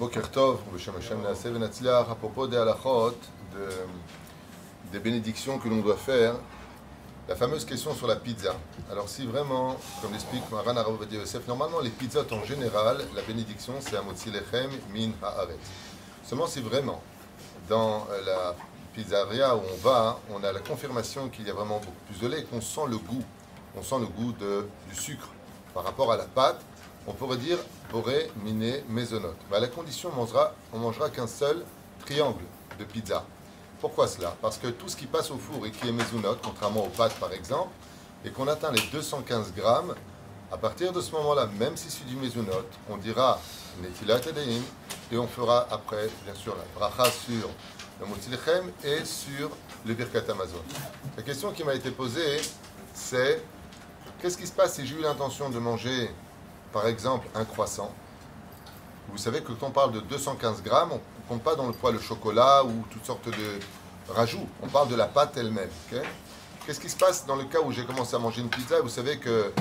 À propos des halachot, de, des bénédictions que l'on doit faire, la fameuse question sur la pizza. Alors si vraiment, comme l'explique Maran Aravodia Yosef, normalement les pizzas en général, la bénédiction c'est Amotzi Lechem Min Haaret. Seulement si vraiment, dans la pizzeria où on va, on a la confirmation qu'il y a vraiment beaucoup plus de lait, qu'on sent le goût, on sent le goût du sucre par rapport à la pâte, on pourrait dire boré, miné, maisonnote. Mais à la condition, on mangera, mangera qu'un seul triangle de pizza. Pourquoi cela? Parce que tout ce qui passe au four et qui est maisonnote, contrairement aux pâtes par exemple, et qu'on atteint les 215 grammes, à partir de ce moment-là, même si c'est du maisonnote, on dira Edeim, et on fera après, bien sûr, la bracha sur le Motilechem et sur le Birkat Amazon. La question qui m'a été posée, c'est qu'est-ce qui se passe si j'ai eu l'intention de manger par exemple un croissant, vous savez que quand on parle de 215 grammes, on ne compte pas dans le poids le chocolat ou toutes sortes de rajouts. On parle de la pâte elle-même. Qu'est-ce qui se passe dans le cas où j'ai commencé à manger une pizza et vous savez que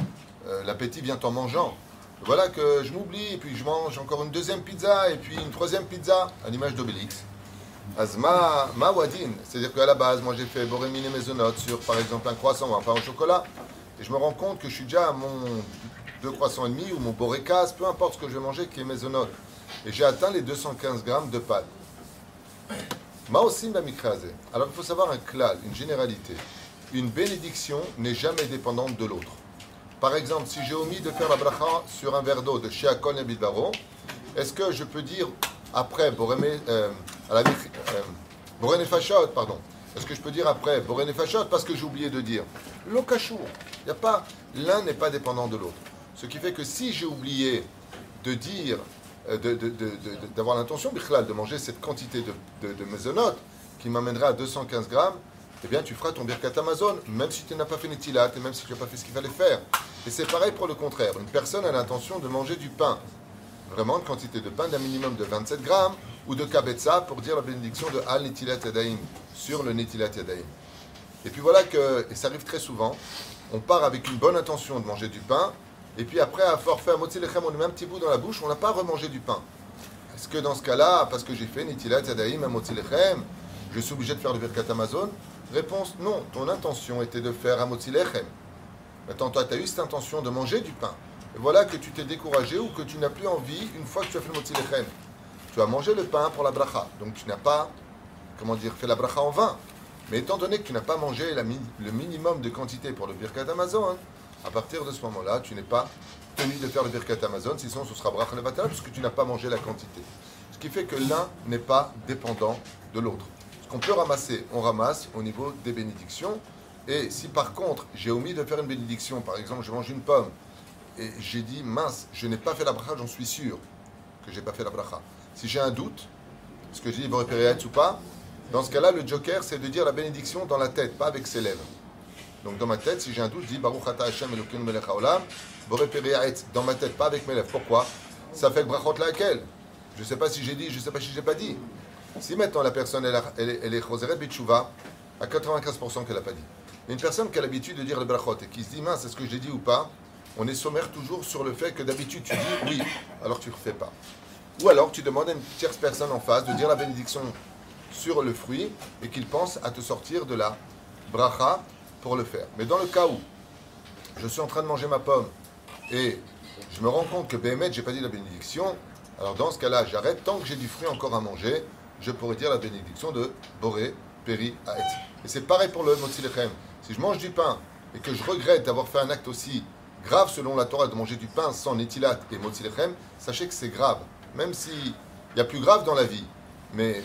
euh, l'appétit vient en mangeant? Voilà que je m'oublie et puis je mange encore une deuxième pizza et puis une troisième pizza à l'image d'Obélix. Azma c'est-à-dire qu'à la base, moi j'ai fait borémine et maisonnote sur par exemple un croissant ou un pain au chocolat et je me rends compte que je suis déjà à mon deux croissants et demi ou mon borécas, peu importe ce que je vais manger qui est maisonnote. Et j'ai atteint les 215 grammes de pâte. Ma aussi Alors il faut savoir un klal, une généralité. Une bénédiction n'est jamais dépendante de l'autre. Par exemple, si j'ai omis de faire la bracha sur un verre d'eau de Sheakon et Bidbaro, est-ce que je peux dire après Boréné euh, euh, Fashot, pardon, est-ce que je peux dire après Boréné Fashot parce que j'ai oublié de dire? L'okachou. Il l'un n'est pas dépendant de l'autre. Ce qui fait que si j'ai oublié de dire, euh, d'avoir l'intention, de manger cette quantité de, de, mésonotes qui m'amènerait à 215 grammes, eh bien tu feras ton birkat Amazon, même si tu n'as pas fait tilat et même si tu n'as pas fait ce qu'il fallait faire. Et c'est pareil pour le contraire. Une personne a l'intention de manger du pain, vraiment une quantité de pain d'un minimum de 27 grammes, ou de kabetza pour dire la bénédiction de al netilat yadaim sur le netilat yadaim. Et puis voilà que, et ça arrive très souvent, on part avec une bonne intention de manger du pain, et puis après avoir fait un motzi on met un petit bout dans la bouche, on n'a pas remangé du pain. Est-ce que dans ce cas-là, parce que j'ai fait nitilat yadaim, un motzi je suis obligé de faire le birkat Amazon Réponse non, ton intention était de faire un motzi lechem. Maintenant, toi, tu as eu cette intention de manger du pain. Et voilà que tu t'es découragé ou que tu n'as plus envie une fois que tu as fait le motzi lechem. Tu as mangé le pain pour la bracha. Donc tu n'as pas, comment dire, fait la bracha en vain. Mais étant donné que tu n'as pas mangé le minimum de quantité pour le birkat Amazon, à partir de ce moment-là, tu n'es pas tenu de faire le birkat Amazon, sinon ce sera brach levatala, puisque tu n'as pas mangé la quantité. Ce qui fait que l'un n'est pas dépendant de l'autre. Ce qu'on peut ramasser, on ramasse au niveau des bénédictions. Et si par contre j'ai omis de faire une bénédiction, par exemple je mange une pomme, et j'ai dit mince, je n'ai pas fait la bracha, j'en suis sûr que j'ai pas fait la bracha. Si j'ai un doute, est-ce que j'ai dit ou pas Dans ce cas-là, le joker, c'est de dire la bénédiction dans la tête, pas avec ses lèvres. Donc dans ma tête, si j'ai un doute, je dis Baruch Ata Hashem Elokeinu Melech Haolam, dans ma tête, pas avec mes lèvres. Pourquoi? Ça fait le brachot laquelle Je ne sais pas si j'ai dit, je ne sais pas si j'ai pas dit. Si maintenant la personne, elle, elle, est choseret à 95% qu'elle n'a pas dit. Mais une personne qui a l'habitude de dire le brachot et qui se dit mince, est-ce que j'ai dit ou pas? On est sommaire toujours sur le fait que d'habitude tu dis oui, alors tu ne refais pas. Ou alors tu demandes à une tierce personne en face de dire la bénédiction sur le fruit et qu'il pense à te sortir de la bracha pour le faire. Mais dans le cas où je suis en train de manger ma pomme et je me rends compte que je j'ai pas dit la bénédiction, alors dans ce cas-là, j'arrête. Tant que j'ai du fruit encore à manger, je pourrais dire la bénédiction de Boré, Péri, Aet. Et c'est pareil pour le Motzi Si je mange du pain et que je regrette d'avoir fait un acte aussi grave selon la Torah de manger du pain sans Netilat et Motzi sachez que c'est grave. Même s'il y a plus grave dans la vie. Mais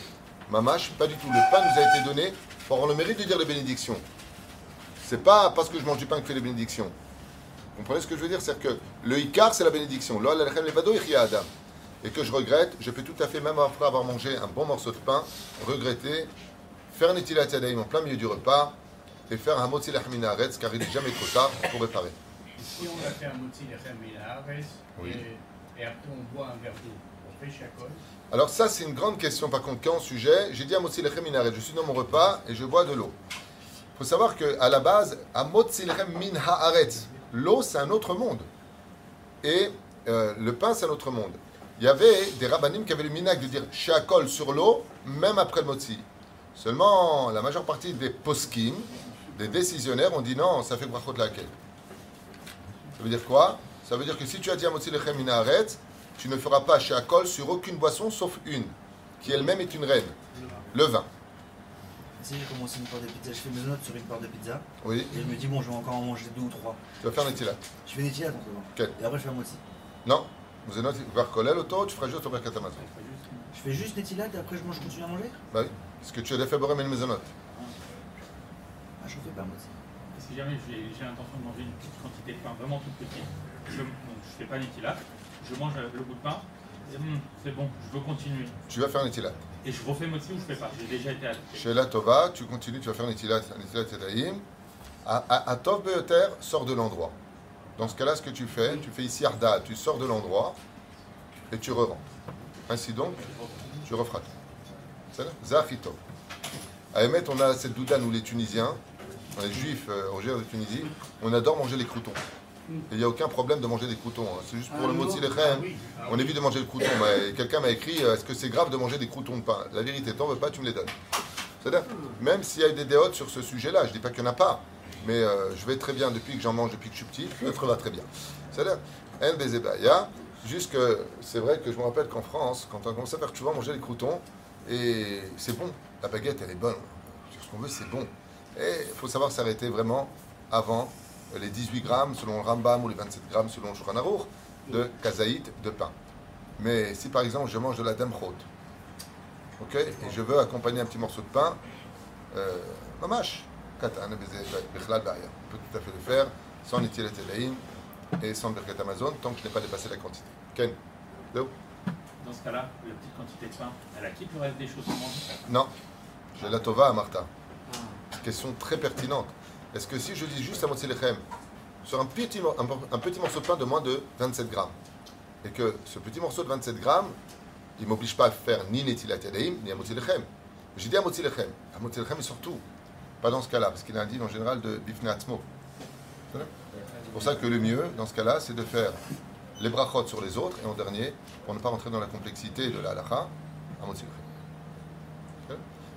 Mamash, pas du tout. Le pain nous a été donné pour avoir le mérite de dire les bénédictions. C'est pas parce que je mange du pain que je fais les bénédictions. Vous comprenez ce que je veux dire? C'est que le Icar, c'est la bénédiction. Et que je regrette, je peux tout à fait, même après avoir mangé un bon morceau de pain, regretter, faire un etilat en plein milieu du repas et faire un motzi minaretz car il n'est jamais trop tard pour réparer. Si on a fait un minaretz oui. et, après on boit un verre d'eau, on fait chacun alors ça, c'est une grande question par contre. Quand sujet, j'ai dit à Motzi Minaret, je suis dans mon repas et je bois de l'eau. Il faut savoir qu'à la base, min haaretz, l'eau c'est un autre monde. Et euh, le pain c'est un autre monde. il y avait des rabbinim qui avaient le minac de dire Sheakol sur l'eau, même après le motzi. Seulement, la majeure partie des poskim, des décisionnaires, ont dit non, ça fait brachot laquelle. Ça veut dire quoi? Ça veut dire que si tu as dit à motzi lechem minaret, tu ne feras pas Sheakol sur aucune boisson sauf une, qui elle-même est une reine, le vin. Si j'ai commencé une part de pizza, je fais mes notes sur une part de pizza. Oui, Et je me dis, bon, je vais encore en manger deux ou trois. tu vas faire netilat. Je fais des tilas dans ce moment. Ok. Et après, je fais un moitié. Non, vous avez voir kolel auto, tu feras juste au Birkat Hamazon. Je fais juste des et après, je mange, je continue à manger Bah oui, parce que tu as des faibles mais maisonnot. Ah, je fais pas moitié. Si jamais j'ai l'intention de manger une petite quantité de pain, vraiment toute petite, je ne fais pas l'étilap, je mange le bout de pain, et, hum, c'est bon, je veux continuer. Tu vas faire netilat. Et je refais moti ou je fais pas? J'ai déjà été. Chez la Tova, tu continues, tu vas faire netilat, Yadayim. À, Tov Beoter, sors de l'endroit. Dans ce cas-là, ce que tu fais, tu fais ici Arda, tu sors de l'endroit et tu re-rentres. Ainsi donc, tu referas tout. Zahito. À Emet, on a cette douda, nous les Tunisiens, les Juifs euh, originaires de Tunisie, on adore manger les croutons. Et il n'y a aucun problème de manger des croutons. hein. C'est juste pour le mot lechem. On évite de manger le crouton. Mais Quelqu'un m'a écrit euh, Est-ce que c'est grave de manger des croutons de pain? La vérité, t'en veux pas, tu me les donnes. C'est-à-dire, même s'il y a des déotes sur ce sujet-là, je dis pas qu'il n'y en a pas, mais euh, je vais très bien depuis que j'en mange, depuis que je suis petit, l'autre va très bien. C'est-à-dire, En Bezebaya, juste que c'est vrai que je me rappelle qu'en France, quand on commence à faire tu vas manger les croutons, et c'est bon, la baguette elle est bonne, ce qu'on veut c'est bon. Et il faut savoir s'arrêter vraiment avant les 18 grammes selon le Rambam ou les 27 grammes selon le Shulchan de kazaït de pain. Mais si par exemple je mange de la demchot, ok, et je veux accompagner un petit morceau de pain, euh, mamash, katan, ba'aya. on peut tout à fait le faire sans nitilat et sans birkat Amazon tant que je n'ai pas dépassé la quantité. Ken, Léo Dans ce cas-là, la petite quantité de pain, elle acquitte le reste des choses qu'on mange Non, j'ai la tova à Martha. Question très pertinente. Est-ce que si je dis juste à Motzi Lechem, sur un petit, un, petit morceau de pain de moins de 27 grammes, et que ce petit morceau de 27 grammes, il ne m'oblige pas à faire ni Netilat Yadayim, ni à Motzi Lechem. J'ai dit à Motzi Lechem. À surtout, pas dans ce cas-là, parce qu'il a un dit en général de Bifne Atzmo. C'est pour ça que le mieux, dans ce cas-là, c'est de faire les brachot sur les autres, et en dernier, pour ne pas rentrer dans la complexité de la halacha, à.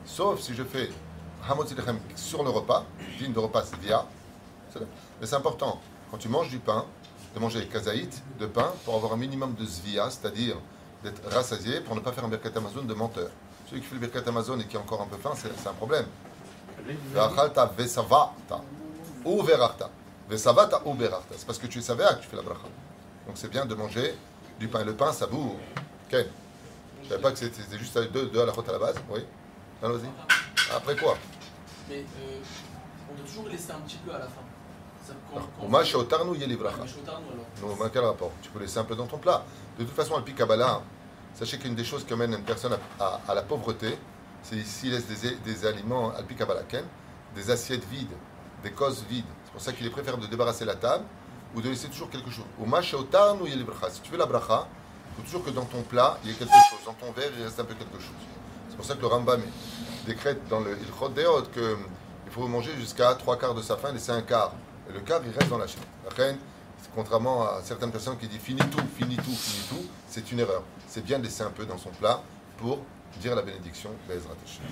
Sauf si je fais Hamot Lechem sur le repas, digne de repas via. Mais c'est important, quand tu manges du pain, de manger kazaït de pain pour avoir un minimum de zvia, c'est-à-dire d'être rassasié pour ne pas faire un birkat Amazon de menteur. Celui qui fait le birkat Amazon et qui est encore un peu faim, c'est c'est un problème. C'est parce que tu es savéa que tu fais la bracha. Donc c'est bien de manger du pain. Et le pain, ça boue. Ken Je savais pas que c'était juste deux, deux à la côte à la base. Oui Allons-y. Après quoi Mais euh, on doit toujours laisser un petit peu à la fin. Au match au tarnou, il y a les bracha. mais Shotarnu, alors. Non, mais quel rapport? Tu peux laisser un peu dans ton plat. De toute façon, le Kabbalah, sachez qu'une des choses qui amène une personne à, à- à la pauvreté, c'est s'il laisse des, des aliments, al des assiettes vides, des causes vides. C'est pour ça qu'il est préférable de débarrasser la table ou de laisser toujours quelque chose. Au match au tarnou, il y a les bracha. Si tu fais la bracha, il faut toujours que dans ton plat, il y ait quelque chose. Dans ton verre, il reste un peu quelque chose. C'est pour ça que le Rambam décrète dans le Ilchot Deot qu'il faut manger jusqu'à trois quarts de sa faim, laisser un quart. Et le quart, il reste dans la chaîne. La reine, contrairement à certaines personnes qui disent fini tout, fini tout, fini tout, c'est une erreur. C'est bien de laisser un peu dans son plat pour dire la bénédiction Bezrat Hashem.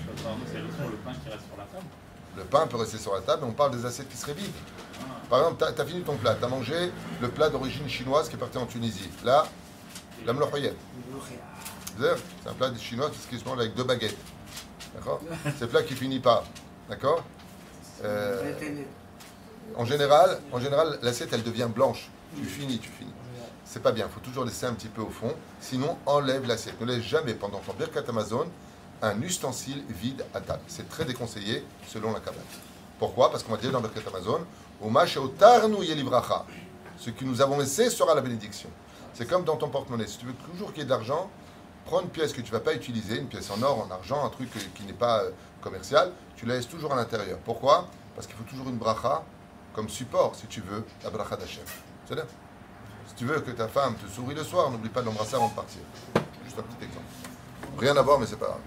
C'est le pain qui reste sur la table. Le pain peut rester sur la table, mais on parle des assiettes qui seraient vides. Par exemple, tu as, fini ton plat, tu as mangé le plat d'origine chinoise qui est parti en Tunisie. Là, la mlochoyet. C'est un plat chinois qui se mange avec deux baguettes. D'accord C'est plat qui finit pas. D'accord Euh, En général, en général l'assiette, elle devient blanche. Tu finis, tu finis. C'est pas bien, il faut toujours laisser un petit peu au fond. Sinon, enlève l'assiette. Ne laisse jamais pendant ton Birkat Amazon un ustensile vide à table. C'est très déconseillé selon la Kabbalah. Pourquoi? Parce qu'on va dire dans Birkat Amazon. Ce que nous avons laissé sera la bénédiction. C'est comme dans ton porte-monnaie. Si tu veux toujours qu'il y ait de l'argent, prends une pièce que tu ne vas pas utiliser, une pièce en or, en argent, un truc qui n'est pas euh, commercial, tu la laisses toujours à l'intérieur. Pourquoi? Parce qu'il faut toujours une bracha comme support, si tu veux, la bracha d'Hachem. C'est là. Si tu veux que ta femme te sourie le soir, n'oublie pas de l'embrasser avant de partir. Juste un petit exemple. Rien à voir, mais c'est pas grave.